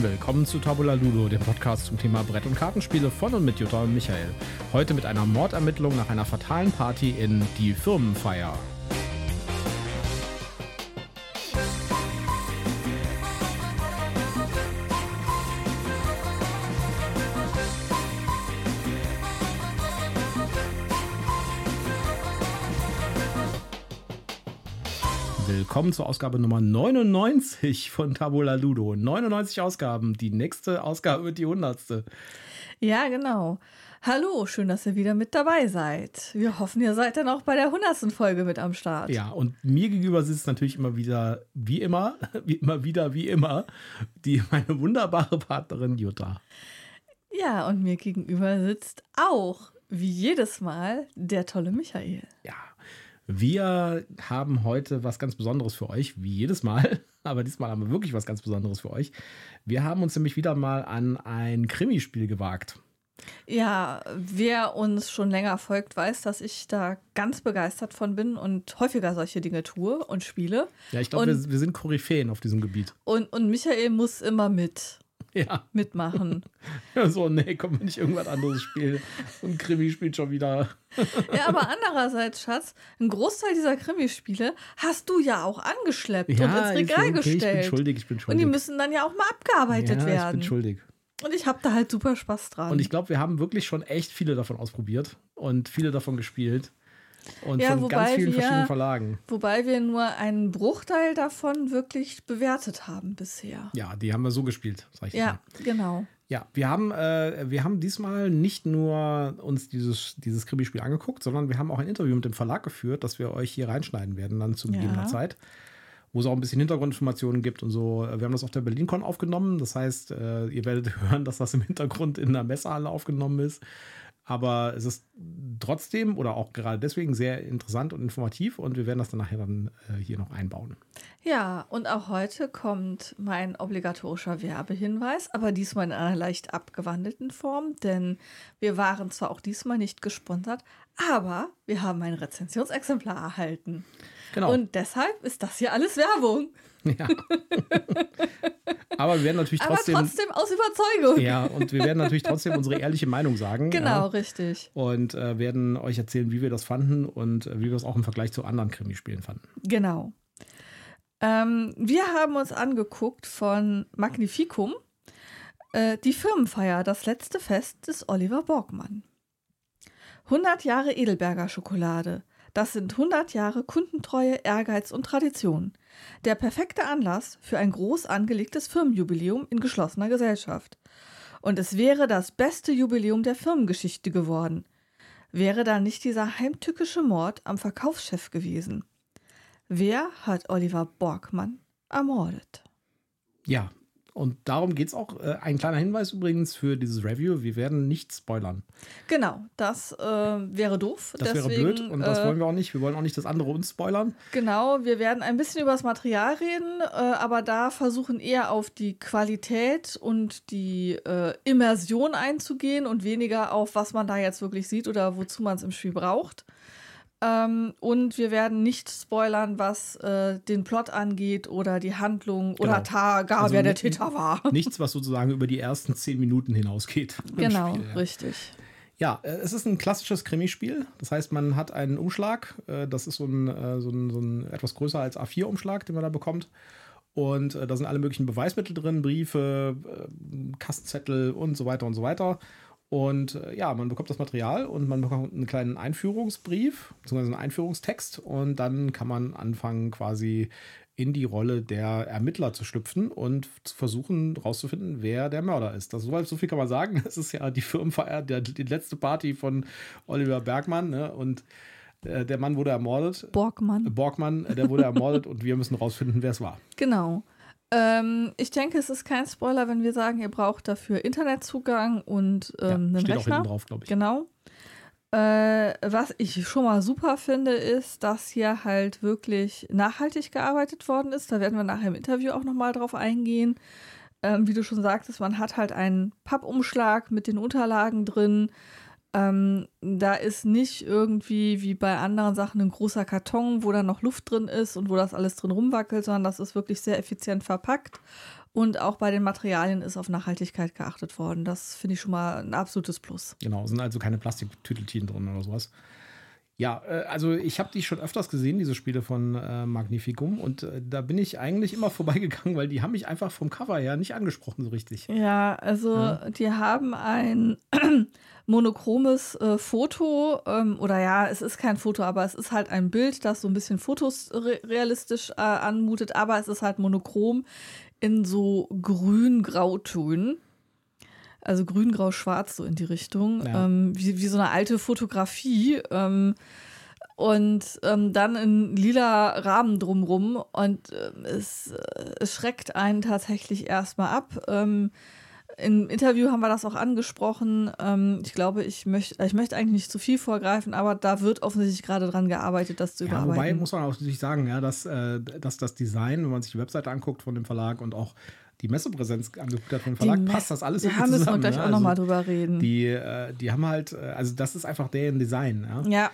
Willkommen zu Tabula Ludo, dem Podcast zum Thema Brett- und Kartenspiele von und mit Jutta und Michael. Heute mit einer Mordermittlung nach einer fatalen Party in Die Firmenfeier. Willkommen zur Ausgabe Nummer 99 von Tabula Ludo. 99 Ausgaben. Die nächste Ausgabe wird die 100. Ja, genau. Hallo, schön, dass ihr wieder mit dabei seid. Wir hoffen, ihr seid dann auch bei der 100. Folge mit am Start. Ja, und mir gegenüber sitzt natürlich immer wieder, wie immer, wie immer wieder, wie immer, die meine wunderbare Partnerin Jutta. Ja, und mir gegenüber sitzt auch, wie jedes Mal, der tolle Michael. Ja, wir haben heute was ganz Besonderes für euch, wie jedes Mal. Aber diesmal haben wir wirklich was ganz Besonderes für euch. Wir haben uns nämlich wieder mal an ein Krimispiel gewagt. Ja, wer uns schon länger folgt, weiß, dass ich da ganz begeistert von bin und häufiger solche Dinge tue und spiele. Ja, ich glaube, wir, wir, sind Koryphäen auf diesem Gebiet. Und, und Michael muss immer mit. Ja. Mitmachen. Ja, so, nee, komm, nicht irgendwas anderes spielen. Und Krimi spielt schon wieder. ja, aber andererseits, Schatz, ein Großteil dieser Krimispiele hast du ja auch angeschleppt ja, und ins Regal okay, gestellt. Ich bin schuldig, ich bin schuldig. Und die müssen dann ja auch mal abgearbeitet ja, werden. Ich bin schuldig. Und ich habe da halt super Spaß dran. Und ich glaube, wir haben wirklich schon echt viele davon ausprobiert und viele davon gespielt. Und ja, von ganz vielen wir, verschiedenen Verlagen. Wobei wir nur einen Bruchteil davon wirklich bewertet haben bisher. Ja, die haben wir so gespielt, Ja, mal. genau. Ja, wir haben, äh, wir haben diesmal nicht nur uns dieses, dieses Krimi-Spiel angeguckt, sondern wir haben auch ein Interview mit dem Verlag geführt, das wir euch hier reinschneiden werden, dann zu gegebener Ja. Zeit. Wo es auch ein bisschen Hintergrundinformationen gibt und so. Wir haben das auf der BerlinCon aufgenommen. Das heißt, äh, ihr werdet hören, dass das im Hintergrund in der Messehalle aufgenommen ist. Aber es ist trotzdem oder auch gerade deswegen sehr interessant und informativ und wir werden das dann nachher dann äh, hier noch einbauen. Ja, und auch heute kommt mein obligatorischer Werbehinweis, aber diesmal in einer leicht abgewandelten Form, denn wir waren zwar auch diesmal nicht gesponsert, aber wir haben ein Rezensionsexemplar erhalten. Genau. Und deshalb ist das hier alles Werbung. ja. Aber wir werden natürlich Aber trotzdem. trotzdem aus Überzeugung. Ja, und wir werden natürlich trotzdem unsere ehrliche Meinung sagen. Genau, Ja, richtig. und äh, werden euch erzählen, wie wir das fanden und äh, wie wir es auch im Vergleich zu anderen Krimispielen fanden. Genau. Ähm, wir haben uns angeguckt von Magnificum äh, die Firmenfeier, das letzte Fest des Oliver Borgmann. 100 Jahre Edelberger Schokolade. Das sind 100 Jahre Kundentreue, Ehrgeiz und Tradition. Der perfekte Anlass für ein groß angelegtes Firmenjubiläum in geschlossener Gesellschaft. Und es wäre das beste Jubiläum der Firmengeschichte geworden. Wäre da nicht dieser heimtückische Mord am Verkaufschef gewesen. Wer hat Oliver Borgmann ermordet? Ja, und darum geht es auch. Äh, ein kleiner Hinweis übrigens für dieses Review: Wir werden nicht spoilern. Genau, das äh, wäre doof. Das wäre Deswegen, blöd und das äh, wollen wir auch nicht. Wir wollen auch nicht, dass andere uns spoilern. Genau, wir werden ein bisschen über das Material reden, äh, aber da versuchen eher auf die Qualität und die äh, Immersion einzugehen und weniger auf, was man da jetzt wirklich sieht oder wozu man es im Spiel braucht. Ähm, und wir werden nicht spoilern, was äh, den Plot angeht oder die Handlung oder Genau. ta, gar Also wer der Täter war. Nichts, was sozusagen über die ersten zehn Minuten hinausgeht. Genau, Spiel, ja. richtig. Ja, äh, es ist ein klassisches Krimispiel. Das heißt, man hat einen Umschlag. äh, Das ist so ein, äh, so ein, so ein etwas größer als A4-Umschlag, den man da bekommt. Und da sind alle möglichen Beweismittel drin, Briefe, Kastzettel und so weiter und so weiter. Und äh, ja, man bekommt das Material und man bekommt einen kleinen Einführungsbrief, beziehungsweise einen Einführungstext. Und dann kann man anfangen, quasi in die Rolle der Ermittler zu schlüpfen und zu versuchen herauszufinden, wer der Mörder ist. Das, so viel kann man sagen. Es ist ja die Firmenfeier, der, die letzte Party von Oliver Bergmann. Ne? Und äh, der Mann wurde ermordet. Borgmann. Borgmann, äh, der wurde ermordet und wir müssen herausfinden, wer es war. Genau. Ähm, ich denke, es ist kein Spoiler, wenn wir sagen, ihr braucht dafür Internetzugang und ähm, ja, einen steht auch Rechner. hinten drauf, glaube ich. Genau. Äh, was ich schon mal super finde, ist, dass hier halt wirklich nachhaltig gearbeitet worden ist. Da werden wir nachher im Interview auch nochmal drauf eingehen. Ähm, wie du schon sagtest, man hat halt einen Pappumschlag mit den Unterlagen drin. Ähm, da ist nicht irgendwie wie bei anderen Sachen ein großer Karton, wo da noch Luft drin ist und wo das alles drin rumwackelt, sondern das ist wirklich sehr effizient verpackt. Und auch bei den Materialien ist auf Nachhaltigkeit geachtet worden. Das finde ich schon mal ein absolutes Plus. Genau, sind also keine Plastiktütelchen drin oder sowas. Ja, äh, also ich habe die schon öfters gesehen, diese Spiele von äh, Magnificum. Und äh, da bin ich eigentlich immer vorbeigegangen, weil die haben mich einfach vom Cover her nicht angesprochen so richtig. Ja, also ja. die haben ein monochromes äh, Foto. Ähm, oder ja, es ist kein Foto, aber es ist halt ein Bild, das so ein bisschen fotos re realistisch äh, anmutet. Aber es ist halt monochrom in so grün-grautönen. Also grün, grau, schwarz, so in die Richtung. Ja. Ähm, wie, wie so eine alte Fotografie. Ähm, und ähm, dann in lila Rahmen drumrum. Und äh, es, äh, es, schreckt einen tatsächlich erstmal ab. Ähm, Im Interview haben wir das auch angesprochen. Ähm, ich glaube, ich möchte ich möcht eigentlich nicht zu viel vorgreifen, aber da wird offensichtlich gerade dran gearbeitet, das zu ja, überarbeiten. Wobei muss man auch natürlich sagen, ja, dass, äh, dass das Design, wenn man sich die Webseite anguckt von dem Verlag und auch die Messepräsenz angeguckt hat vom Verlag, die passt das alles ja, zusammen. Da müssen wir gleich ja? auch nochmal also, drüber reden. Die, äh, die haben halt, äh, also das ist einfach deren Design. Ja. ja.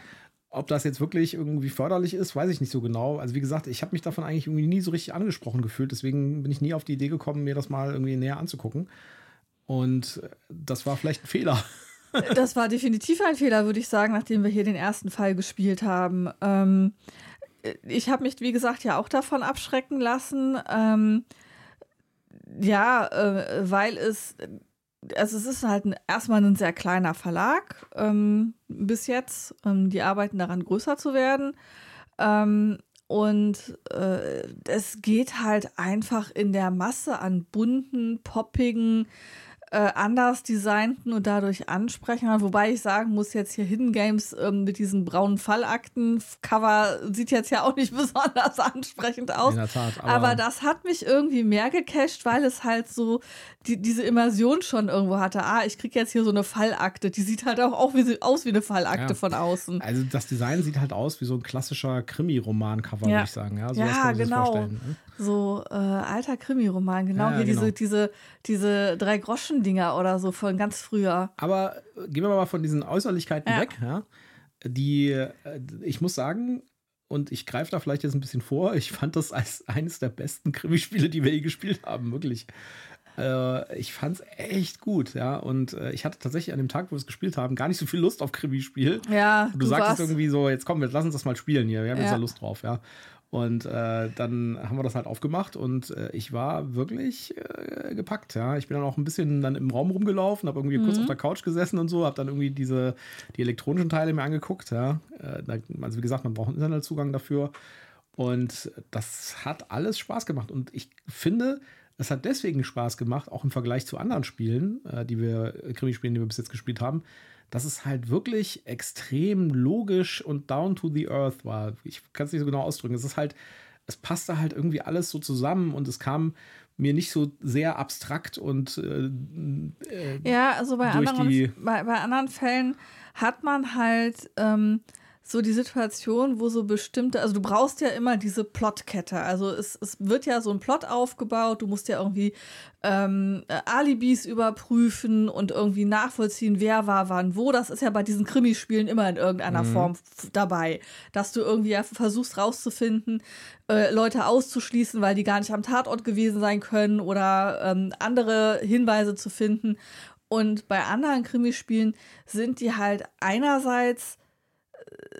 Ob das jetzt wirklich irgendwie förderlich ist, weiß ich nicht so genau. Also wie gesagt, ich habe mich davon eigentlich irgendwie nie so richtig angesprochen gefühlt. Deswegen bin ich nie auf die Idee gekommen, mir das mal irgendwie näher anzugucken. Und äh, das war vielleicht ein Fehler. Das war definitiv ein Fehler, würde ich sagen, nachdem wir hier den ersten Fall gespielt haben. Ähm, ich habe mich, wie gesagt, ja auch davon abschrecken lassen. Ähm, ja, äh, weil es, also es ist halt ein, erstmal ein sehr kleiner Verlag ähm, bis jetzt. Ähm, die arbeiten daran, größer zu werden. Ähm, und äh, es geht halt einfach in der Masse an bunten, poppigen, äh, anders designten und dadurch ansprechen. Wobei ich sagen muss, jetzt hier Hidden Games ähm, mit diesen braunen Fallakten-Cover sieht jetzt ja auch nicht besonders ansprechend aus. In der Tat, aber, aber das hat mich irgendwie mehr gecasht, weil es halt so die, diese Immersion schon irgendwo hatte. Ah, ich kriege jetzt hier so eine Fallakte. Die sieht halt auch, auch wie, aus wie eine Fallakte ja. von außen. Also das Design sieht halt aus wie so ein klassischer Krimi-Roman-Cover, ja. würde ich sagen. Ja, so ja genau. Ne? So äh, alter Krimi-Roman, genau. Ja, hier genau. diese, diese, diese drei Groschen Dinger oder so von ganz früher. Aber äh, gehen wir mal von diesen Äußerlichkeiten ja. weg. Ja? Die, äh, ich muss sagen, und ich greife da vielleicht jetzt ein bisschen vor, ich fand das als eines der besten Krimispiele, die wir je gespielt haben, wirklich. Äh, ich fand es echt gut, ja. Und äh, ich hatte tatsächlich an dem Tag, wo wir es gespielt haben, gar nicht so viel Lust auf Krimispiel. Ja. Und du, du sagtest irgendwie so, jetzt komm, jetzt lass uns das mal spielen hier. Wir haben ja. jetzt da Lust drauf, ja. Und äh, dann haben wir das halt aufgemacht und äh, ich war wirklich äh, gepackt, ja. Ich bin dann auch ein bisschen dann im Raum rumgelaufen, habe irgendwie mhm. kurz auf der Couch gesessen und so, habe dann irgendwie diese, die elektronischen Teile mir angeguckt, ja. Äh, also wie gesagt, man braucht einen Internetzugang dafür. Und das hat alles Spaß gemacht. Und ich finde, es hat deswegen Spaß gemacht, auch im Vergleich zu anderen Spielen, äh, die wir, Krimispielen, die wir bis jetzt gespielt haben, dass es halt wirklich extrem logisch und down to the earth war. Ich kann es nicht so genau ausdrücken. Es ist halt, es passte halt irgendwie alles so zusammen und es kam mir nicht so sehr abstrakt und äh, äh, ja, also bei anderen, bei, bei, anderen Fällen hat man halt ähm, so die Situation, wo so bestimmte, also du brauchst ja immer diese Plotkette. Also es, es wird ja so ein Plot aufgebaut, du musst ja irgendwie ähm, Alibis überprüfen und irgendwie nachvollziehen, wer war wann wo. Das ist ja bei diesen Krimispielen immer in irgendeiner mhm. Form dabei, dass du irgendwie ja versuchst rauszufinden, äh, Leute auszuschließen, weil die gar nicht am Tatort gewesen sein können oder ähm, andere Hinweise zu finden. Und bei anderen Krimispielen sind die halt einerseits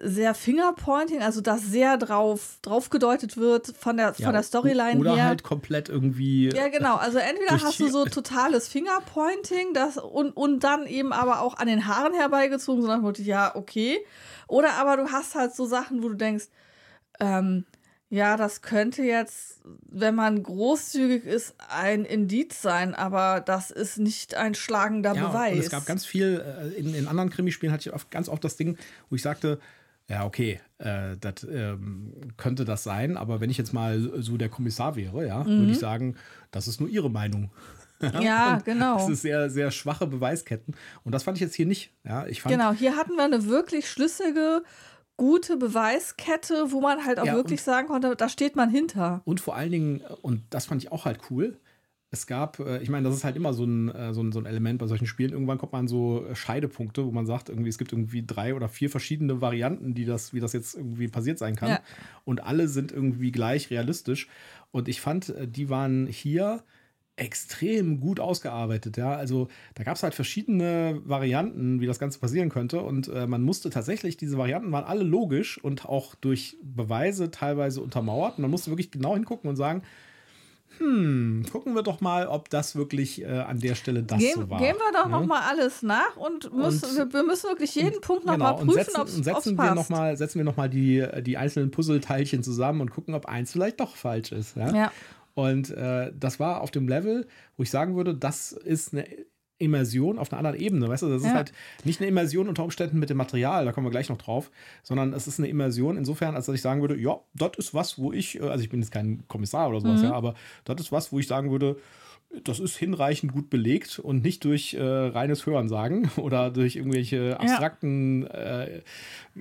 sehr Fingerpointing, also dass sehr drauf, drauf gedeutet wird von der, ja, von der Storyline oder her. Oder halt komplett irgendwie. Ja, genau. Also entweder hast du so totales Fingerpointing das, und, und dann eben aber auch an den Haaren herbeigezogen, so nach dem Motto, ja, okay. Oder aber du hast halt so Sachen, wo du denkst, ähm, ja, das könnte jetzt, wenn man großzügig ist, ein Indiz sein, aber das ist nicht ein schlagender ja, Beweis. Und es gab ganz viel, äh, in, in anderen Krimispielen hatte ich oft, ganz oft das Ding, wo ich sagte, ja, okay, äh, das ähm, könnte das sein, aber wenn ich jetzt mal so der Kommissar wäre, ja, mhm. würde ich sagen, das ist nur Ihre Meinung. ja, genau. Das ist sehr, sehr schwache Beweisketten. Und das fand ich jetzt hier nicht. Ja, ich fand, genau, hier hatten wir eine wirklich schlüssige gute Beweiskette, wo man halt auch ja, wirklich sagen konnte, da steht man hinter. Und vor allen Dingen, und das fand ich auch halt cool, es gab, äh, ich meine, das ist halt immer so ein, äh, so, ein, so ein Element bei solchen Spielen. Irgendwann kommt man so Scheidepunkte, wo man sagt, irgendwie, es gibt irgendwie drei oder vier verschiedene Varianten, die das, wie das jetzt irgendwie passiert sein kann. Ja. Und alle sind irgendwie gleich realistisch. Und ich fand, äh, die waren hier extrem gut ausgearbeitet. Ja, also da gab es halt verschiedene Varianten, wie das Ganze passieren könnte. Und äh, man musste tatsächlich, diese Varianten waren alle logisch und auch durch Beweise teilweise untermauert. man musste wirklich genau hingucken und sagen, hm, gucken wir doch mal, ob das wirklich äh, an der Stelle das gehen, so war. Gehen wir doch ja? noch mal alles nach und, müssen, und wir, müssen wirklich jeden und, Punkt noch genau, prüfen, ob es Und setzen wir noch mal, setzen wir noch mal die, die einzelnen Puzzleteilchen zusammen und gucken, ob eins vielleicht doch falsch ist. Ja. ja. Und äh, das war auf dem Level, wo ich sagen würde, das ist eine Immersion auf einer anderen Ebene. Weißt du, das ja. ist halt nicht eine Immersion unter Umständen mit dem Material, da kommen wir gleich noch drauf, sondern es ist eine Immersion insofern, als dass ich sagen würde, ja, das ist was, wo ich, äh, also ich bin jetzt kein Kommissar oder sowas, mhm. ja, aber das ist was, wo ich sagen würde, das ist hinreichend gut belegt und nicht durch äh, reines Hörensagen oder durch irgendwelche abstrakten, ja. äh,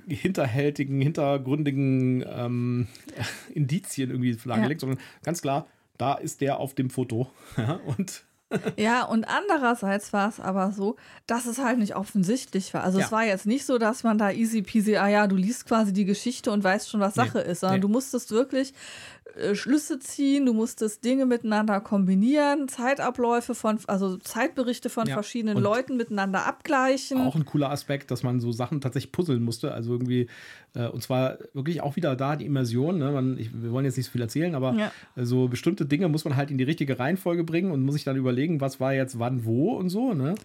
hinterhältigen, hintergründigen ähm, Indizien irgendwie dargelegt, ja. sondern ganz klar, da ist der auf dem Foto. und ja, und andererseits war es aber so, dass es halt nicht offensichtlich war. Also ja. es war jetzt nicht so, dass man da easy peasy, ah ja, du liest quasi die Geschichte und weißt schon, was Sache nee. ist, sondern nee. du musstest wirklich Schlüsse ziehen, du musstest Dinge miteinander kombinieren, Zeitabläufe von, also Zeitberichte von ja. verschiedenen Leuten miteinander abgleichen. Auch ein cooler Aspekt, dass man so Sachen tatsächlich puzzeln musste. Also irgendwie, äh, und zwar wirklich auch wieder da die Immersion. Ne? Man, ich, wir wollen jetzt nicht so viel erzählen, aber ja. so bestimmte Dinge muss man halt in die richtige Reihenfolge bringen und muss sich dann überlegen, was war jetzt wann wo und so. Ne?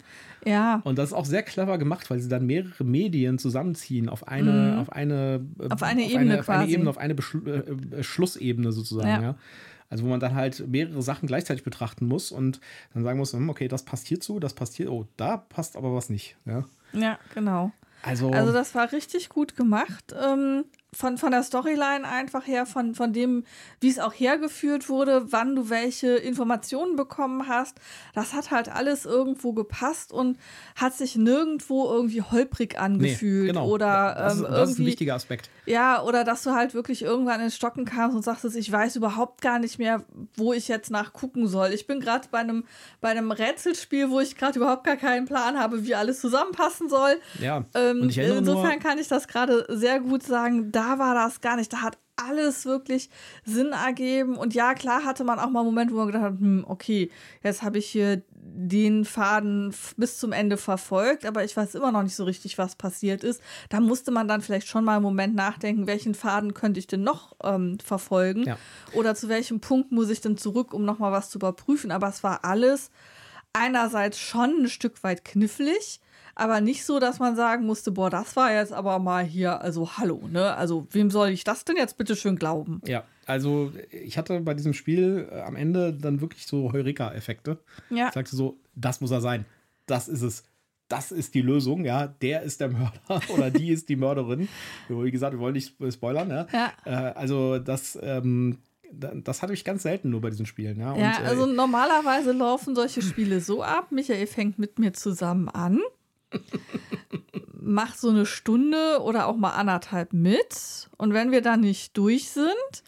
Ja. Und das ist auch sehr clever gemacht, weil sie dann mehrere Medien zusammenziehen auf eine, mhm. auf eine, auf eine auf Ebene eine, quasi. Auf eine Ebene, auf eine Beschl äh, Schlussebene sozusagen, ja. ja. Also wo man dann halt mehrere Sachen gleichzeitig betrachten muss und dann sagen muss, hm, okay, das passt hierzu, das passt hier, oh, da passt aber was nicht. Ja, ja genau. Also, also das war richtig gut gemacht. Ähm, von, von der Storyline einfach her, von, von dem, wie es auch hergeführt wurde, wann du welche Informationen bekommen hast. Das hat halt alles irgendwo gepasst und hat sich nirgendwo irgendwie holprig angefühlt. Nee, genau. Oder das, ist, ähm, das ist ein wichtiger Aspekt. Ja, oder dass du halt wirklich irgendwann ins Stocken kamst und sagtest, ich weiß überhaupt gar nicht mehr, wo ich jetzt nachgucken soll. Ich bin gerade bei einem, bei einem Rätselspiel, wo ich gerade überhaupt gar keinen Plan habe, wie alles zusammenpassen soll. Ja. Ähm, insofern nur, kann ich das gerade sehr gut sagen da war das gar nicht. Da hat alles wirklich Sinn ergeben. Und ja, klar hatte man auch mal Momente, wo man gedacht hat, hm, okay, jetzt habe ich hier den Faden bis zum Ende verfolgt, aber ich weiß immer noch nicht so richtig, was passiert ist. Da musste man dann vielleicht schon mal einen Moment nachdenken, welchen Faden könnte ich denn noch ähm, verfolgen ja. oder zu welchem Punkt muss ich denn zurück, um noch mal was zu überprüfen. Aber es war alles einerseits schon ein Stück weit knifflig, aber nicht so, dass man sagen musste, boah, das war jetzt aber mal hier, also hallo, ne? Also wem soll ich das denn jetzt bitte schön glauben? Ja, also ich hatte bei diesem Spiel äh, am Ende dann wirklich so Heureka-Effekte. Ja. Ich sagte so, das muss er sein. Das ist es. Das ist die Lösung, ja. Der ist der Mörder oder die ist die Mörderin. Wie gesagt, wir wollen nicht spoilern, ja. ja. Äh, also das, ähm, das hatte ich ganz selten nur bei diesen Spielen. Ja, ja Und, äh, also normalerweise laufen solche Spiele so ab. Michael fängt mit mir zusammen an mach so eine Stunde oder auch mal anderthalb mit. Und wenn wir dann nicht durch sind,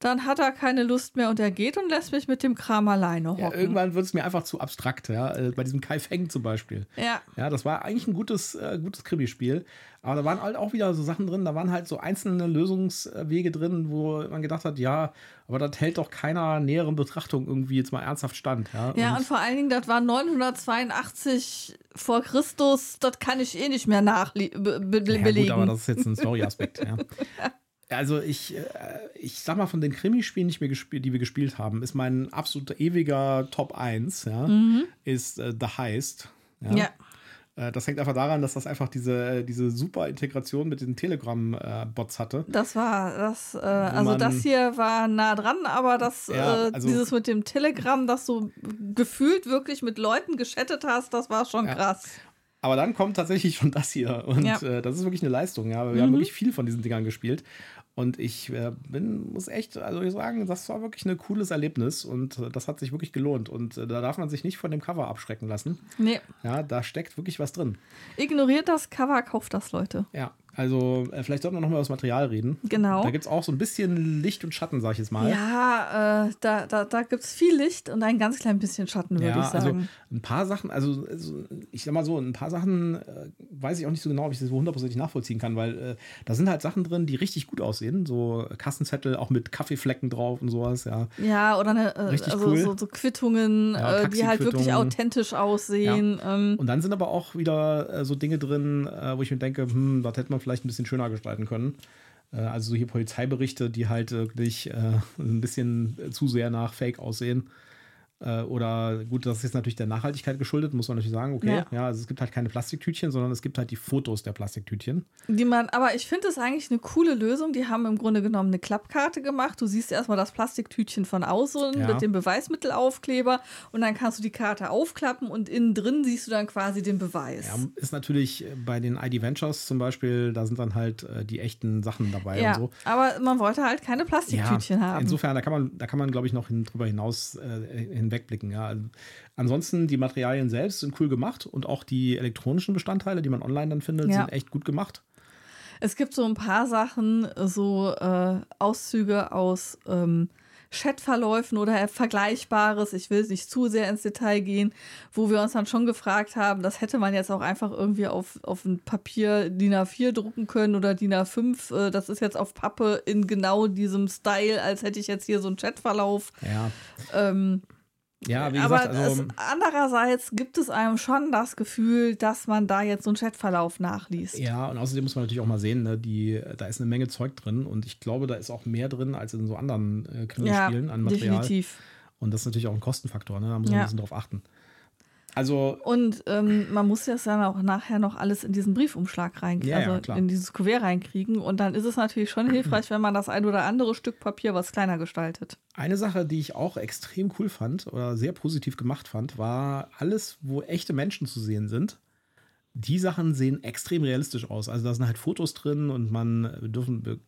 dann hat er keine Lust mehr und er geht und lässt mich mit dem Kram alleine hocken. Ja, irgendwann wird es mir einfach zu abstrakt, ja. Äh, bei diesem Kai Feng zum Beispiel. Ja. Ja, das war eigentlich ein gutes, äh, gutes Krimispiel. Aber da waren halt auch wieder so Sachen drin, da waren halt so einzelne Lösungswege drin, wo man gedacht hat, ja, aber das hält doch keiner näheren Betrachtung irgendwie jetzt mal ernsthaft stand. Ja, ja und, und vor allen Dingen, das war 982 vor Christus, das kann ich eh nicht mehr nachbelegen. Ja, gut, aber das ist jetzt ein Story-Aspekt, ja. Also ich, äh, ich sag mal, von den Krimispielen, die, die wir gespielt haben, ist mein absoluter ewiger Top 1, ja, mhm. ist äh, The Heist. Ja. ja. Äh, das hängt einfach daran, dass das einfach diese, diese super Integration mit den Telegram-Bots hatte. Das war das, äh, also das hier war nah dran, aber das, ja, äh, also, dieses mit dem Telegram, das du gefühlt wirklich mit Leuten geschattet hast, das war schon ja. krass. Aber dann kommt tatsächlich schon das hier. Und ja. äh, das ist wirklich eine Leistung. Ja. Wir mhm. haben wirklich viel von diesen Dingern gespielt. Und ich äh, bin, muss echt, also ich sagen, das war wirklich ein cooles Erlebnis und äh, das hat sich wirklich gelohnt. Und äh, da darf man sich nicht von dem Cover abschrecken lassen. Nee. Ja, da steckt wirklich was drin. Ignoriert das Cover, kauft das, Leute. Ja, Also, äh, vielleicht sollten wir noch mal über das Material reden. Genau. Da gibt es auch so ein bisschen Licht und Schatten, sag ich jetzt mal. Ja, äh, da, da, da gibt es viel Licht und ein ganz klein bisschen Schatten, würde Ja, ich sagen. also ein paar Sachen, also, also ich sag mal so, ein paar Sachen äh, weiß ich auch nicht so genau, ob ich das so hundertprozentig nachvollziehen kann, weil äh, da sind halt Sachen drin, die richtig gut aussehen. So Kassenzettel auch mit Kaffeeflecken drauf und sowas, ja. ja, oder eine, äh, Richtig also cool. so, so Quittungen, Ja, äh, die halt wirklich authentisch aussehen. Ähm, Und dann sind aber auch wieder so Dinge drin, wo ich mir denke, hm, das hätte man vielleicht ein bisschen schöner gestalten können. Äh, also so hier Polizeiberichte, die halt wirklich äh, ein bisschen zu sehr nach Fake aussehen. Äh, oder gut, das ist jetzt natürlich der Nachhaltigkeit geschuldet, muss man natürlich sagen, okay. Ja. Ja. also es gibt halt keine Plastiktütchen, sondern es gibt halt die Fotos der Plastiktütchen. Die man, aber ich finde es eigentlich eine coole Lösung. Die haben im Grunde genommen eine Klappkarte gemacht. Du siehst erstmal das Plastiktütchen von außen Ja. mit dem Beweismittelaufkleber und dann kannst du die Karte aufklappen und innen drin siehst du dann quasi den Beweis. Ja, ist natürlich äh, bei den ID Ventures zum Beispiel, da sind dann halt äh, die echten Sachen dabei Ja, und so. aber man wollte halt keine Plastiktütchen haben. Insofern, da kann man, da kann man, glaube ich, noch hin, drüber hinaus äh, hinwegblicken. Ja. Also, ansonsten, die Materialien selbst sind cool gemacht und auch die elektronischen Bestandteile, die man online dann findet, Ja. sind echt gut gemacht. Es gibt so ein paar Sachen, so äh, Auszüge aus ähm, Chatverläufen oder Vergleichbares. Ich will nicht zu sehr ins Detail gehen, wo wir uns dann schon gefragt haben, das hätte man jetzt auch einfach irgendwie auf, auf ein Papier DIN A4 drucken können oder DIN A5. Äh, das ist jetzt auf Pappe in genau diesem Style, als hätte ich jetzt hier so einen Chatverlauf. Ja, Ähm, ja wie aber gesagt, also, es, andererseits gibt es einem schon das Gefühl, dass man da jetzt so einen Chatverlauf nachliest. ja, und außerdem muss man natürlich auch mal sehen, ne, die, da ist eine Menge Zeug drin und ich glaube, da ist auch mehr drin als in so anderen äh, Krimispielen an Material. definitiv. Und das ist natürlich auch ein Kostenfaktor, ne? da muss man Ja. ein bisschen drauf achten. Also, Und ähm, man muss das dann auch nachher noch alles in diesen Briefumschlag reinkriegen, Ja, ja, also klar. in dieses Kuvert reinkriegen. Und dann ist es natürlich schon hilfreich, wenn man das ein oder andere Stück Papier was kleiner gestaltet. Eine Sache, die ich auch extrem cool fand oder sehr positiv gemacht fand, war alles, wo echte Menschen zu sehen sind. Die Sachen sehen extrem realistisch aus. Also da sind halt Fotos drin und man wir dürfen,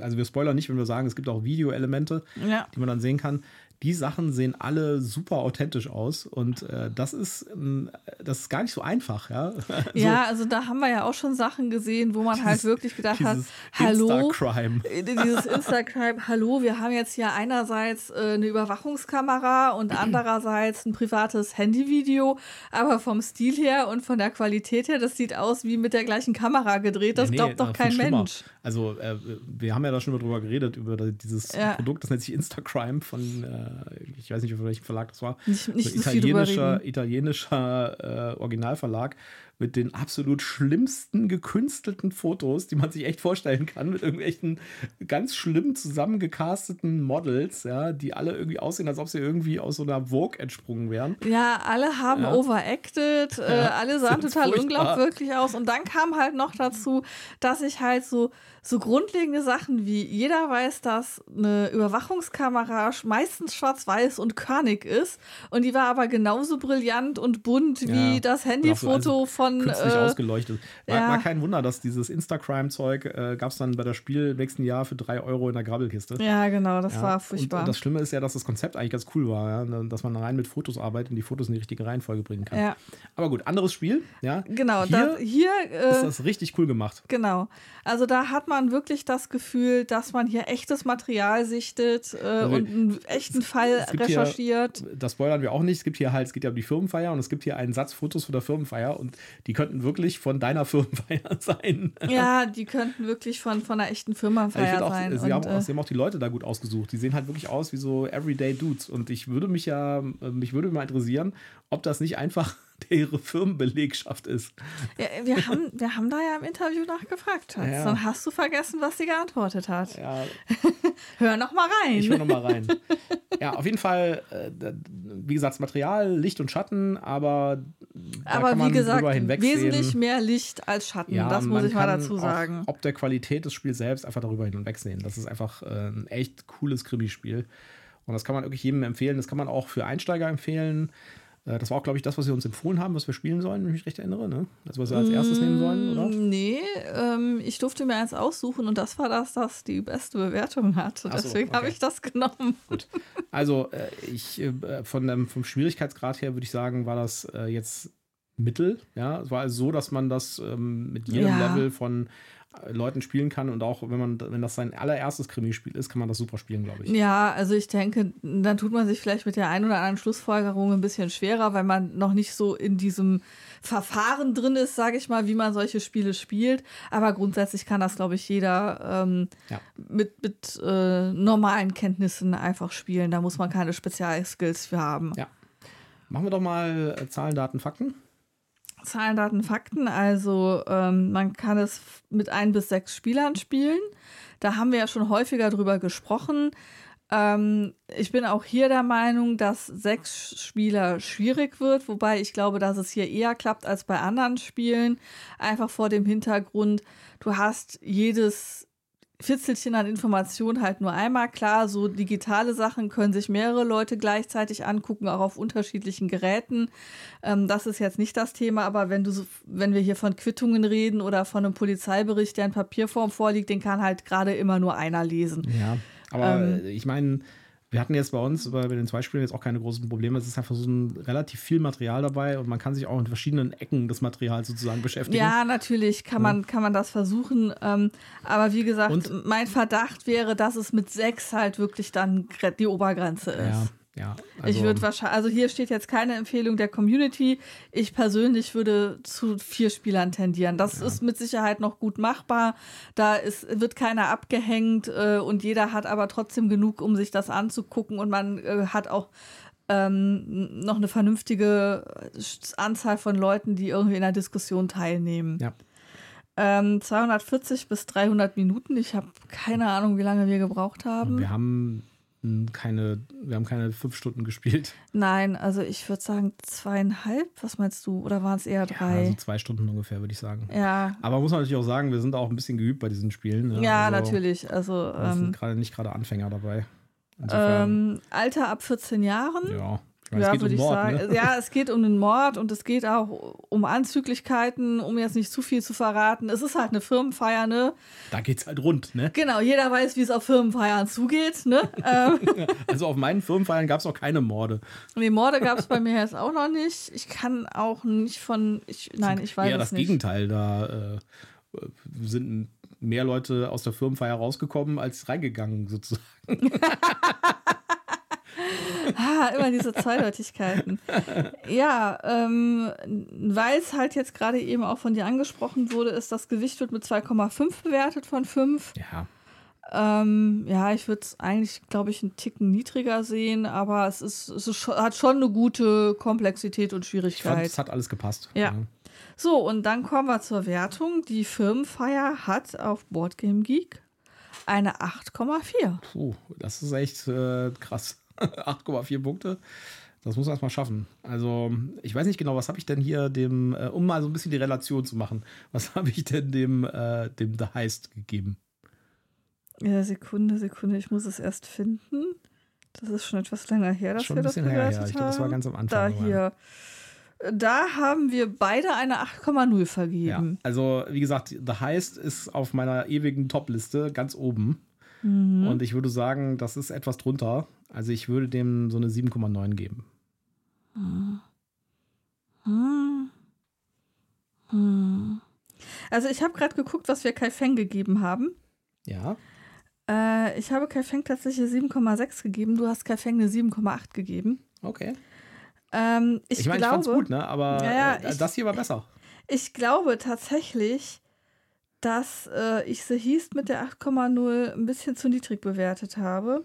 also wir spoilern nicht, wenn wir sagen, es gibt auch Videoelemente, Ja. die man dann sehen kann. Die Sachen sehen alle super authentisch aus und äh, das ist ähm, das ist gar nicht so einfach, ja. So, Ja, also da haben wir ja auch schon Sachen gesehen, wo man halt Dieses- wirklich gedacht hat, hallo, Insta-Crime. Äh, dieses Instagram, hallo, wir haben jetzt hier einerseits äh, eine Überwachungskamera und andererseits ein privates Handyvideo, aber vom Stil her und von der Qualität her, das sieht aus wie mit der gleichen Kamera gedreht. Das Nee, glaubt doch äh, kein. Mensch. Also, äh, wir haben ja da schon mal drüber geredet, über dieses Ja. Produkt, das nennt sich Instacrime von, äh, ich weiß nicht, von welchem Verlag das war. Nicht, nicht so italienischer, italienischer äh, Originalverlag mit den absolut schlimmsten gekünstelten Fotos, die man sich echt vorstellen kann, mit irgendwelchen ganz schlimm zusammengecasteten Models, ja, die alle irgendwie aussehen, als ob sie irgendwie aus so einer Vogue entsprungen wären. Ja, alle haben Ja. overacted, äh, alle sahen total furchtbar. unglaubwürdig aus. Und dann kam halt noch dazu, dass ich halt so, so grundlegende Sachen wie jeder weiß, dass eine Überwachungskamera meistens schwarz-weiß und körnig ist. Und die war aber genauso brillant und bunt wie Ja. das Und auch so Handyfoto alles von. Künstlich Äh, ausgeleuchtet. War, ja. war kein Wunder, dass dieses Instacrime-Zeug äh, gab es dann bei der Spiel im nächsten Jahr für drei Euro in der Grabbelkiste. ja, genau, das Ja, war Und, furchtbar. und das Schlimme ist ja, dass das Konzept eigentlich ganz cool war, ja? ne, dass man rein mit Fotos arbeitet und die Fotos in die richtige Reihenfolge bringen kann. ja, Aber gut, anderes Spiel. Ja. genau. Hier da, hier äh, ist das richtig cool gemacht. Genau. Also da hat man wirklich das Gefühl, dass man hier echtes Material sichtet äh, Also, und einen echten Fall gibt hier- recherchiert. Das spoilern wir auch nicht. Es gibt hier halt, es geht ja um die Firmenfeier und es gibt hier einen Satz Fotos von der Firmenfeier und die könnten wirklich von deiner Firmenfeier sein. ja, die könnten wirklich von, von einer echten Firmenfeier auch, sein. sie, und, haben auch, äh, sie haben auch die Leute da gut ausgesucht. Die sehen halt wirklich aus wie so Everyday Dudes. Und ich würde mich ja, mich würde mal interessieren, ob das nicht einfach ihre Firmenbelegschaft ist. ja, wir, haben, wir haben da ja im Interview nachgefragt, Schatz. Ja. Dann hast du vergessen, was sie geantwortet hat. Ja, Hör noch mal rein. ich höre nochmal rein. ja, auf jeden Fall, äh, wie gesagt, das Material, Licht und Schatten, aber da Aber kann man wie gesagt, wesentlich mehr Licht als Schatten. Ja, das muss ich mal dazu sagen. Ob der Qualität des Spiels selbst einfach darüber hinwegsehen. Das ist einfach äh, ein echt cooles Krimispiel. Und das kann man wirklich jedem empfehlen. Das kann man auch für Einsteiger empfehlen. Äh, Das war auch, glaube ich, das, was sie uns empfohlen haben, was wir spielen sollen, wenn ich mich recht erinnere. Ne? Also, was wir als erstes nehmen sollen, oder? Mm, Nee, ähm, ich durfte mir eins aussuchen und das war das, das die beste Bewertung hatte. So, Deswegen habe okay. ich das genommen. Gut. Also, äh, ich, äh, von dem, vom Schwierigkeitsgrad her würde ich sagen, war das äh, jetzt mittel. Ja, es war also so, dass man das ähm, mit jedem Ja. Level von Leuten spielen kann und auch wenn man, wenn das sein allererstes Krimispiel ist, kann man das super spielen, glaube ich. Ja, also ich denke, dann tut man sich vielleicht mit der einen oder anderen Schlussfolgerung ein bisschen schwerer, weil man noch nicht so in diesem Verfahren drin ist, sage ich mal, wie man solche Spiele spielt. Aber grundsätzlich kann das, glaube ich, jeder ähm, Ja. mit, mit äh, normalen Kenntnissen einfach spielen. Da muss man keine Spezialskills für haben. Ja. Machen wir doch mal äh, Zahlen, Daten, Fakten. Zahlen, Daten, Fakten. Also ähm, man kann es mit ein bis sechs Spielern spielen. Da haben wir ja schon häufiger drüber gesprochen. Ähm, ich bin auch hier der Meinung, dass sechs Spieler schwierig wird, wobei ich glaube, dass es hier eher klappt als bei anderen Spielen. Einfach vor dem Hintergrund, du hast jedes Fitzelchen an Informationen halt nur einmal. Klar, so digitale Sachen können sich mehrere Leute gleichzeitig angucken, auch auf unterschiedlichen Geräten. Ähm, das ist jetzt nicht das Thema, aber wenn du wenn wir hier von Quittungen reden oder von einem Polizeibericht, der in Papierform vorliegt, den kann halt gerade immer nur einer lesen. Ja. Aber Ähm. äh, ich meine, wir hatten jetzt bei uns bei den zwei Spielen jetzt auch keine großen Probleme. Es ist einfach so ein relativ viel Material dabei und man kann sich auch in verschiedenen Ecken des Materials sozusagen beschäftigen. Ja, natürlich kann man, kann man das versuchen. Ähm, aber wie gesagt, Und- mein Verdacht wäre, dass es mit sechs halt wirklich dann die Obergrenze ist. ja. Ja. ich würde wahrscheinlich, also hier steht jetzt keine Empfehlung der Community. Ich persönlich würde zu vier Spielern tendieren. Das ist mit Sicherheit noch gut machbar. Da ist, wird keiner abgehängt äh, und jeder hat aber trotzdem genug, um sich das anzugucken und man äh, hat auch ähm, noch eine vernünftige Anzahl von Leuten, die irgendwie in der Diskussion teilnehmen. Ja. Ähm, 240 bis 300 Minuten. Ich habe keine Ahnung, wie lange wir gebraucht haben. Wir haben keine, wir haben keine fünf Stunden gespielt. Nein, also ich würde sagen zweieinhalb. Was meinst du? Oder waren es eher Ja, drei? also zwei Stunden ungefähr, würde ich sagen. Ja, Aber muss man natürlich auch sagen, wir sind auch ein bisschen geübt bei diesen Spielen. ne? ja, Also, natürlich. Also sind ähm, gerade nicht gerade Anfänger dabei. Insofern, ähm, Alter ab 14 Jahren. ja. Ja, es geht würde um ich Mord, sagen. ne? Ja, es geht um den Mord und es geht auch um Anzüglichkeiten, um jetzt nicht zu viel zu verraten. Es ist halt eine Firmenfeier, ne? Da geht's halt rund, ne? Genau, jeder weiß, wie es auf Firmenfeiern zugeht, ne? ähm, Also auf meinen Firmenfeiern gab es auch keine Morde. die Morde gab es bei mir jetzt auch noch nicht. Ich kann auch nicht von. Ich, nein, ich weiß Eher es das nicht. Gegenteil. Da äh, sind mehr Leute aus der Firmenfeier rausgekommen als reingegangen, sozusagen. Ah, immer diese Zweideutigkeiten. Ja, ähm, weil es halt jetzt gerade eben auch von dir angesprochen wurde, ist das Gewicht wird mit 2,5 bewertet von 5. Ja. Ähm, ja, ich würde es eigentlich, glaube ich, einen Ticken niedriger sehen, aber es ist, es ist hat schon eine gute Komplexität und Ich fand, Schwierigkeit. es hat alles gepasst. Ja. So, und dann kommen wir zur Wertung. Die Firmenfeier hat auf Boardgame Geek eine 8,4. Puh, das ist echt äh, krass. 8,4 Punkte. Das muss man erstmal schaffen. Also, ich weiß nicht genau, was habe ich denn hier dem, äh, um mal so ein bisschen die Relation zu machen, was habe ich denn dem, äh, dem The Heist gegeben? Ja, Sekunde, Sekunde, ich muss es erst finden. Das ist schon etwas länger her, dass Schon wir das her, bewertet ja. Ich glaube, das war haben. ganz am Anfang. Da hier. Da haben wir beide eine 8,0 Ja, vergeben. also wie gesagt, The Heist ist auf meiner ewigen Top-Liste ganz oben. Mhm. Und ich würde sagen, das ist etwas drunter. Also ich würde dem so eine 7,9 geben. Hm. Hm. Also ich habe gerade geguckt, was wir Kai Feng gegeben haben. Ja. Äh, ich habe Kai Feng tatsächlich 7,6 gegeben. Du hast Kai Feng eine 7,8 gegeben. Okay. Ähm, ich, Ich, meine, ich fand's gut, ne? Aber Ja, ja, äh, ich- das hier war besser. ich glaube tatsächlich, dass äh, ich The Heast mit der 8,0 ein bisschen zu niedrig bewertet habe.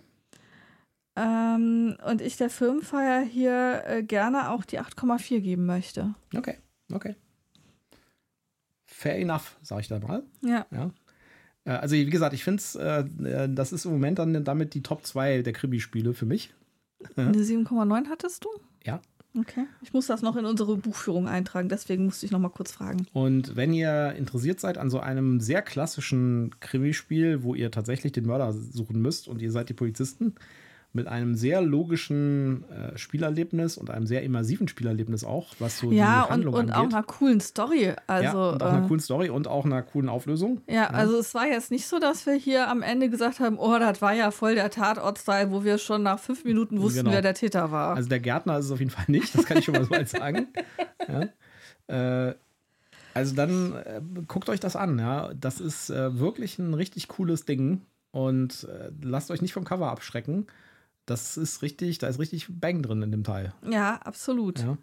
Ähm, und ich der Firmenfeier hier äh, gerne auch die 8,4 geben möchte. Okay, okay. Fair enough, sage ich da mal. Ja. Ja. Äh, Also, wie gesagt, ich finde es, äh, äh, das ist im Moment dann damit die Top 2 der Krimi-Spiele für mich. Eine 7,9 hattest du? Ja. Okay. Ich muss das noch in unsere Buchführung eintragen, deswegen musste ich noch mal kurz fragen. Und wenn ihr interessiert seid an so einem sehr klassischen Krimispiel, wo ihr tatsächlich den Mörder suchen müsst und ihr seid die Polizisten, mit einem sehr logischen äh, Spielerlebnis und einem sehr immersiven Spielerlebnis auch, was so ja, die und, Handlung und auch angeht. einer coolen Story. Also, ja, und auch einer äh, coolen Story und auch einer coolen Auflösung. Ja, also es war jetzt nicht so, dass wir hier am Ende gesagt haben, oh, das war ja voll der Tatort-Style, wo wir schon nach fünf Minuten wussten, Genau. wer der Täter war. Also der Gärtner ist es auf jeden Fall nicht, das kann ich schon mal so weit sagen. Ja. Äh, also dann äh, guckt euch das an, ja. Das ist äh, wirklich ein richtig cooles Ding. Und äh, lasst euch nicht vom Cover abschrecken. Das ist richtig, da ist richtig Bang drin in dem Teil. Ja, absolut. Ja.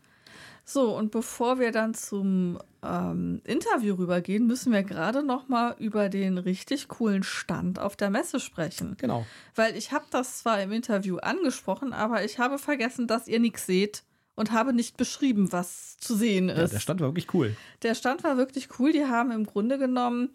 So, und bevor wir dann zum ähm, Interview rübergehen, müssen wir gerade noch mal über den richtig coolen Stand auf der Messe sprechen. Genau. Weil ich habe das zwar im Interview angesprochen, aber ich habe vergessen, dass ihr nichts seht und habe nicht beschrieben, was zu sehen ist. Ja, der Stand war wirklich cool. Der Stand war wirklich cool. Die haben im Grunde genommen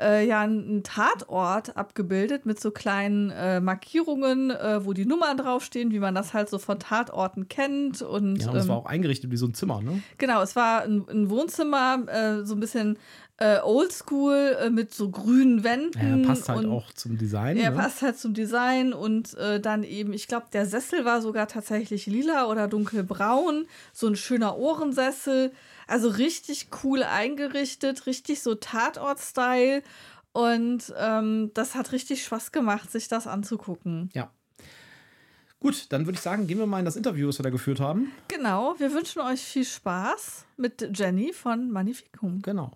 äh, ja einen Tatort abgebildet mit so kleinen äh, Markierungen, äh, wo die Nummern draufstehen, wie man das halt so von Tatorten kennt. Und, Ja, und es ähm, war auch eingerichtet wie so ein Zimmer, ne? Genau, es war ein, ein Wohnzimmer, äh, so ein bisschen äh, oldschool äh, mit so grünen Wänden. Ja, passt halt und auch zum Design. Er ne? passt halt zum Design und äh, dann eben, ich glaube, der Sessel war sogar tatsächlich lila oder dunkelbraun, so ein schöner Ohrensessel. Also richtig cool eingerichtet, richtig so Tatort-Style. Und ähm, das hat richtig Spaß gemacht, sich das anzugucken. Ja. Gut, dann würde ich sagen, gehen wir mal in das Interview, das wir da geführt haben. Genau, wir wünschen euch viel Spaß mit Jenny von Magnificum. Genau.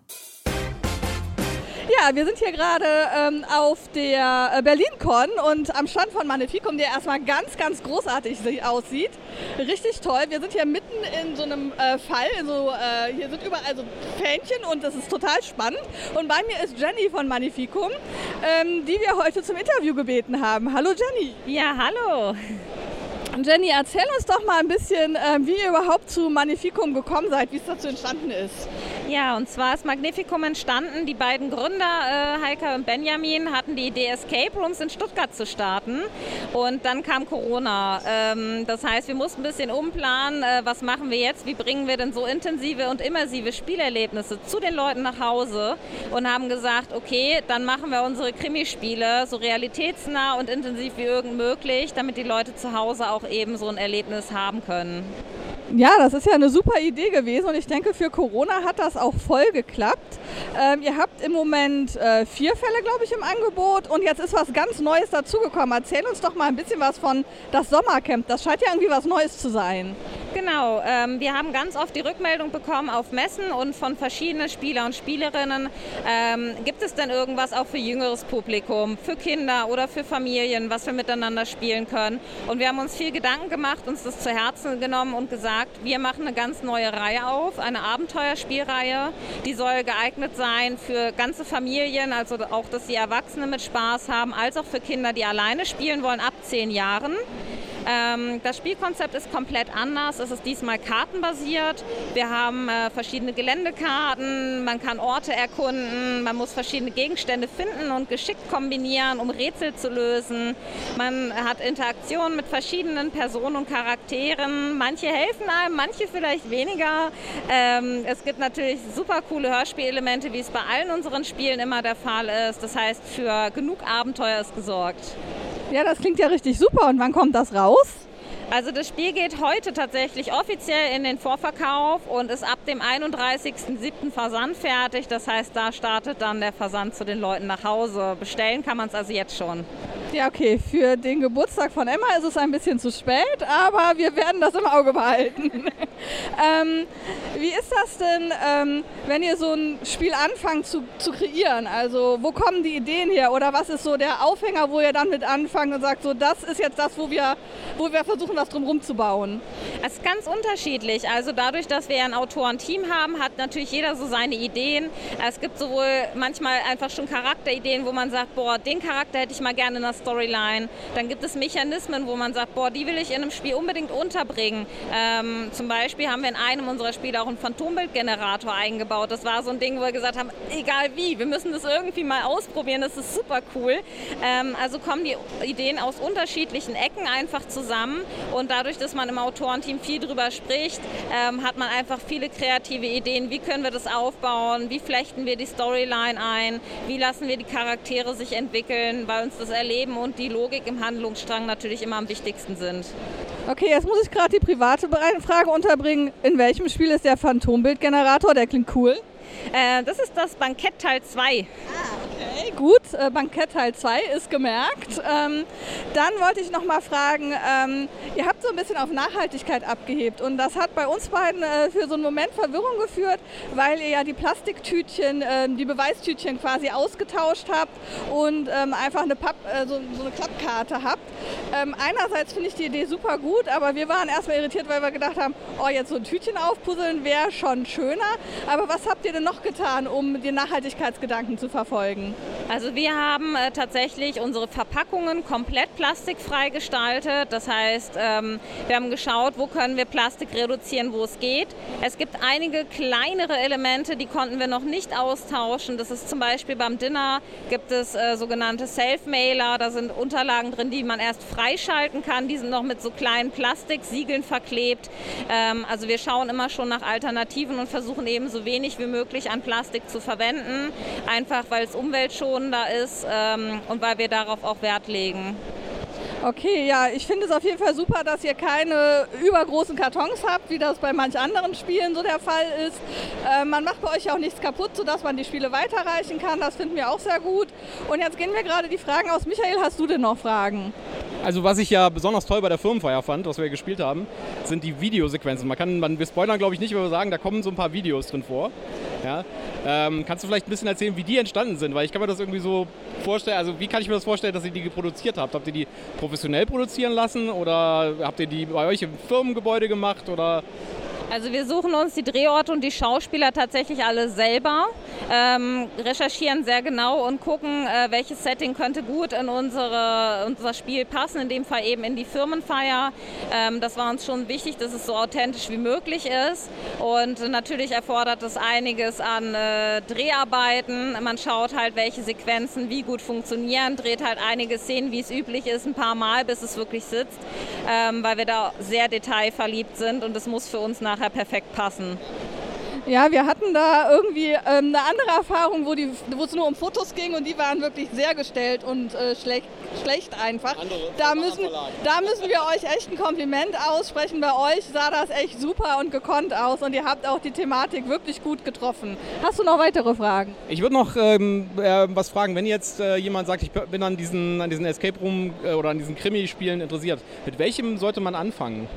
Ja, wir sind hier gerade ähm, auf der äh, BerlinCon und am Stand von Magnificum, der erstmal ganz, ganz großartig sie- aussieht. Richtig toll. Wir sind hier mitten in so einem äh, Fall. So, äh, hier sind überall so Fähnchen und das ist total spannend. Und bei mir ist Jenny von Magnificum, ähm, die wir heute zum Interview gebeten haben. Hallo Jenny. Ja, hallo. Jenny, erzähl uns doch mal ein bisschen, ähm, wie ihr überhaupt zu Magnificum gekommen seid, wie es dazu entstanden ist. Ja, und zwar ist Magnificum entstanden. Die beiden Gründer, äh, Heike und Benjamin, hatten die Idee, Escape Rooms in Stuttgart zu starten. Und dann kam Corona. Ähm, das heißt, wir mussten ein bisschen umplanen, äh, was machen wir jetzt, wie bringen wir denn so intensive und immersive Spielerlebnisse zu den Leuten nach Hause und haben gesagt, okay, dann machen wir unsere Krimispiele so realitätsnah und intensiv wie irgend möglich, damit die Leute zu Hause auch eben so ein Erlebnis haben können. Ja, das ist ja eine super Idee gewesen und ich denke, für Corona hat das auch voll geklappt. Ähm, ihr habt im Moment äh, vier Fälle, glaube ich, im Angebot und jetzt ist was ganz Neues dazugekommen. Erzähl uns doch mal ein bisschen was von das Sommercamp. Das scheint ja irgendwie was Neues zu sein. Genau, ähm, wir haben ganz oft die Rückmeldung bekommen auf Messen und von verschiedenen Spieler und Spielerinnen. Ähm, gibt es denn irgendwas auch für jüngeres Publikum, für Kinder oder für Familien, was wir miteinander spielen können? Und wir haben uns viel Gedanken gemacht, uns das zu Herzen genommen und gesagt, wir machen eine ganz neue Reihe auf, eine Abenteuerspielreihe. Die soll geeignet sein für ganze Familien, also auch, dass die Erwachsene mit Spaß haben, als auch für Kinder, die alleine spielen wollen, ab zehn Jahren. Ähm, das Spielkonzept ist komplett anders. Es ist diesmal kartenbasiert. Wir haben äh, verschiedene Geländekarten, man kann Orte erkunden, man muss verschiedene Gegenstände finden und geschickt kombinieren, um Rätsel zu lösen. Man hat Interaktionen mit verschiedenen Personen und Charakteren. Manche helfen einem, manche vielleicht weniger. Ähm, es gibt natürlich super coole Hörspielelemente, wie es bei allen unseren Spielen immer der Fall ist. Das heißt, für genug Abenteuer ist gesorgt. Ja, das klingt ja richtig super. Und wann kommt das raus? Also das Spiel geht heute tatsächlich offiziell in den Vorverkauf und ist ab dem 31.07. Versand fertig. Das heißt, da startet dann der Versand zu den Leuten nach Hause. Bestellen kann man es also jetzt schon. Ja, okay, für den Geburtstag von Emma ist es ein bisschen zu spät, aber wir werden das im Auge behalten. ähm, wie ist das denn, ähm, wenn ihr so ein Spiel anfangt zu, zu kreieren? Also wo kommen die Ideen her oder was ist so der Aufhänger, wo ihr dann mit anfangt und sagt, so das ist jetzt das, wo wir, wo wir versuchen, was drumherum zu bauen? Es ist ganz unterschiedlich. Also dadurch, dass wir ein Autorenteam haben, hat natürlich jeder so seine Ideen. Es gibt sowohl manchmal einfach schon Charakterideen, wo man sagt, boah, den Charakter hätte ich mal gerne in der Storyline. Dann gibt es Mechanismen, wo man sagt, boah, die will ich in einem Spiel unbedingt unterbringen. Ähm, zum Beispiel haben wir in einem unserer Spiele auch einen Phantombildgenerator eingebaut. Das war so ein Ding, wo wir gesagt haben, egal wie, wir müssen das irgendwie mal ausprobieren. Das ist super cool. Ähm, also kommen die Ideen aus unterschiedlichen Ecken einfach zusammen. Und dadurch, dass man im Autorenteam viel drüber spricht, ähm, hat man einfach viele kreative Ideen. Wie können wir das aufbauen? Wie flechten wir die Storyline ein? Wie lassen wir die Charaktere sich entwickeln? Weil uns das Erleben und die Logik im Handlungsstrang natürlich immer am wichtigsten sind. Okay, jetzt muss ich gerade die private Frage unterbringen. In welchem Spiel ist der Phantombildgenerator? Der klingt cool. Äh, das ist das Bankett Teil 2. Okay, gut. Äh, Bankett Teil 2 ist gemerkt. Ähm, dann wollte ich noch mal fragen, ähm, ihr habt so ein bisschen auf Nachhaltigkeit abgehebt und das hat bei uns beiden äh, für so einen Moment Verwirrung geführt, weil ihr ja die Plastiktütchen, äh, die Beweistütchen quasi ausgetauscht habt und ähm, einfach eine Papp, äh, so, so, eine Klappkarte habt. Ähm, einerseits finde ich die Idee super gut, aber wir waren erstmal irritiert, weil wir gedacht haben, oh, jetzt so ein Tütchen aufpuzzeln wäre schon schöner. Aber was habt ihr denn noch getan, um den Nachhaltigkeitsgedanken zu verfolgen? Also wir haben äh, tatsächlich unsere Verpackungen komplett plastikfrei gestaltet. Das heißt, ähm, wir haben geschaut, wo können wir Plastik reduzieren, wo es geht. Es gibt einige kleinere Elemente, die konnten wir noch nicht austauschen. Das ist zum Beispiel beim Dinner gibt es äh, sogenannte Self-Mailer. Da sind Unterlagen drin, die man erst freischalten kann. Die sind noch mit so kleinen Plastiksiegeln verklebt. Ähm, also wir schauen immer schon nach Alternativen und versuchen eben so wenig wie möglich an Plastik zu verwenden. Einfach weil es umweltschonender ist ähm, und weil wir darauf auch Wert legen. Okay, ja, ich finde es auf jeden Fall super, dass ihr keine übergroßen Kartons habt, wie das bei manch anderen Spielen so der Fall ist. Äh, man macht bei euch auch nichts kaputt, sodass man die Spiele weiterreichen kann. Das finden wir auch sehr gut. Und jetzt gehen wir gerade die Fragen aus. Michael, hast du denn noch Fragen? Also was ich ja besonders toll bei der Firmenfeier fand, was wir gespielt haben, sind die Videosequenzen. Man kann, man, wir spoilern glaube ich nicht, wenn wir sagen, da kommen so ein paar Videos drin vor. Ja? Ähm, kannst du vielleicht ein bisschen erzählen, wie die entstanden sind? Weil ich kann mir das irgendwie so vorstellen, also wie kann ich mir das vorstellen, dass ihr die produziert habt? Habt ihr die professionell produzieren lassen oder habt ihr die bei euch im Firmengebäude gemacht oder also wir suchen uns die Drehorte und die Schauspieler tatsächlich alle selber, ähm, recherchieren sehr genau und gucken, äh, welches Setting könnte gut in unsere, unser Spiel passen, in dem Fall eben in die Firmenfeier. Ähm, das war uns schon wichtig, dass es so authentisch wie möglich ist und natürlich erfordert es einiges an äh, Dreharbeiten. Man schaut halt, welche Sequenzen wie gut funktionieren, dreht halt einige Szenen, wie es üblich ist, ein paar Mal, bis es wirklich sitzt, ähm, weil wir da sehr detailverliebt sind und es muss für uns nach nachher perfekt passen. Ja, wir hatten da irgendwie ähm, eine andere Erfahrung, wo, es nur um Fotos ging und die waren wirklich sehr gestellt und äh, schlecht, schlecht einfach. Andere, da, müssen, da müssen wir euch echt ein Kompliment aussprechen. Bei euch sah das echt super und gekonnt aus und ihr habt auch die Thematik wirklich gut getroffen. Hast du noch weitere Fragen? Ich würde noch ähm, äh, was fragen, wenn jetzt äh, jemand sagt, ich bin an diesen, an diesen Escape Room äh, oder an diesen Krimi-Spielen interessiert, mit welchem sollte man anfangen?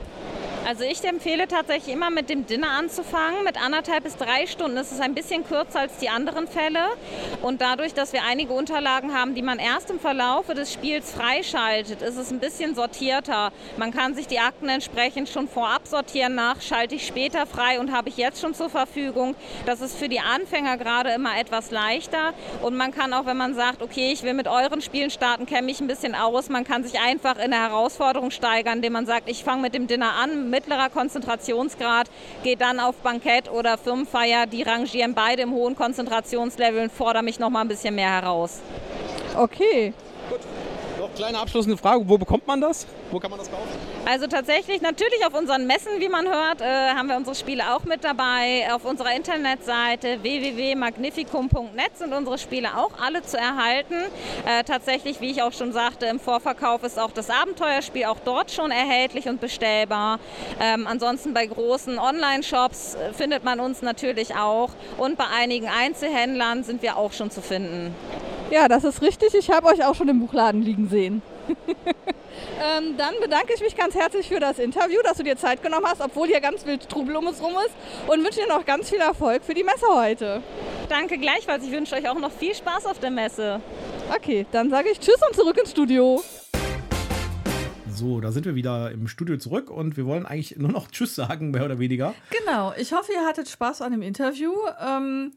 Also ich empfehle tatsächlich immer mit dem Dinner anzufangen. Mit anderthalb bis drei Stunden ist ein bisschen kürzer als die anderen Fälle. Und dadurch, dass wir einige Unterlagen haben, die man erst im Verlauf des Spiels freischaltet, ist es ein bisschen sortierter. Man kann sich die Akten entsprechend schon vorab sortieren nach, schalte ich später frei und habe ich jetzt schon zur Verfügung. Das ist für die Anfänger gerade immer etwas leichter. Und man kann auch, wenn man sagt, okay, ich will mit euren Spielen starten, kenne mich ein bisschen aus, man kann sich einfach in der Herausforderung steigern, indem man sagt, ich fange mit dem Dinner an, mittlerer Konzentrationsgrad geht dann auf Bankett oder Firmenfeier. Die rangieren beide im hohen Konzentrationslevel und fordern mich noch mal ein bisschen mehr heraus. Okay. Gut. Noch kleine abschließende Frage. Wo bekommt man das? Wo kann man das kaufen? Also tatsächlich, natürlich auf unseren Messen, wie man hört, äh, haben wir unsere Spiele auch mit dabei. Auf unserer Internetseite www.magnificum.net sind unsere Spiele auch alle zu erhalten. Äh, tatsächlich, wie ich auch schon sagte, im Vorverkauf ist auch das Abenteuerspiel auch dort schon erhältlich und bestellbar. Ähm, ansonsten bei großen Online-Shops äh, findet man uns natürlich auch und bei einigen Einzelhändlern sind wir auch schon zu finden. Ja, das ist richtig. Ich habe euch auch schon im Buchladen liegen sehen. ähm, dann bedanke ich mich ganz herzlich für das Interview, dass du dir Zeit genommen hast, obwohl hier ganz wild Trubel um uns rum ist und wünsche dir noch ganz viel Erfolg für die Messe heute. Danke gleichfalls. Ich wünsche euch auch noch viel Spaß auf der Messe. Okay, dann sage ich Tschüss und zurück ins Studio. So, da sind wir wieder im Studio zurück und wir wollen eigentlich nur noch Tschüss sagen, mehr oder weniger. Genau, ich hoffe, ihr hattet Spaß an dem Interview. Ähm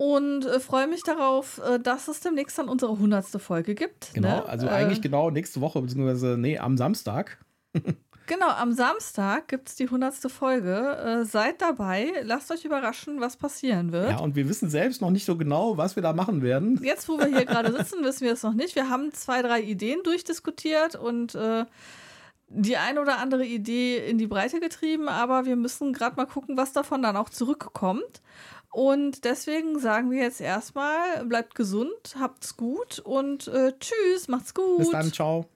und äh, freue mich darauf, äh, dass es demnächst dann unsere hundertste Folge gibt. Genau, ne? also äh, eigentlich genau nächste Woche, beziehungsweise nee, am Samstag. genau, am Samstag gibt es die hundertste Folge. Äh, seid dabei, lasst euch überraschen, was passieren wird. Ja, und wir wissen selbst noch nicht so genau, was wir da machen werden. Jetzt, wo wir hier gerade sitzen, wissen wir es noch nicht. Wir haben zwei, drei Ideen durchdiskutiert und äh, die ein oder andere Idee in die Breite getrieben, aber wir müssen gerade mal gucken, was davon dann auch zurückkommt. Und deswegen sagen wir jetzt erstmal, bleibt gesund, habt's gut und äh, tschüss, macht's gut. Bis dann, ciao.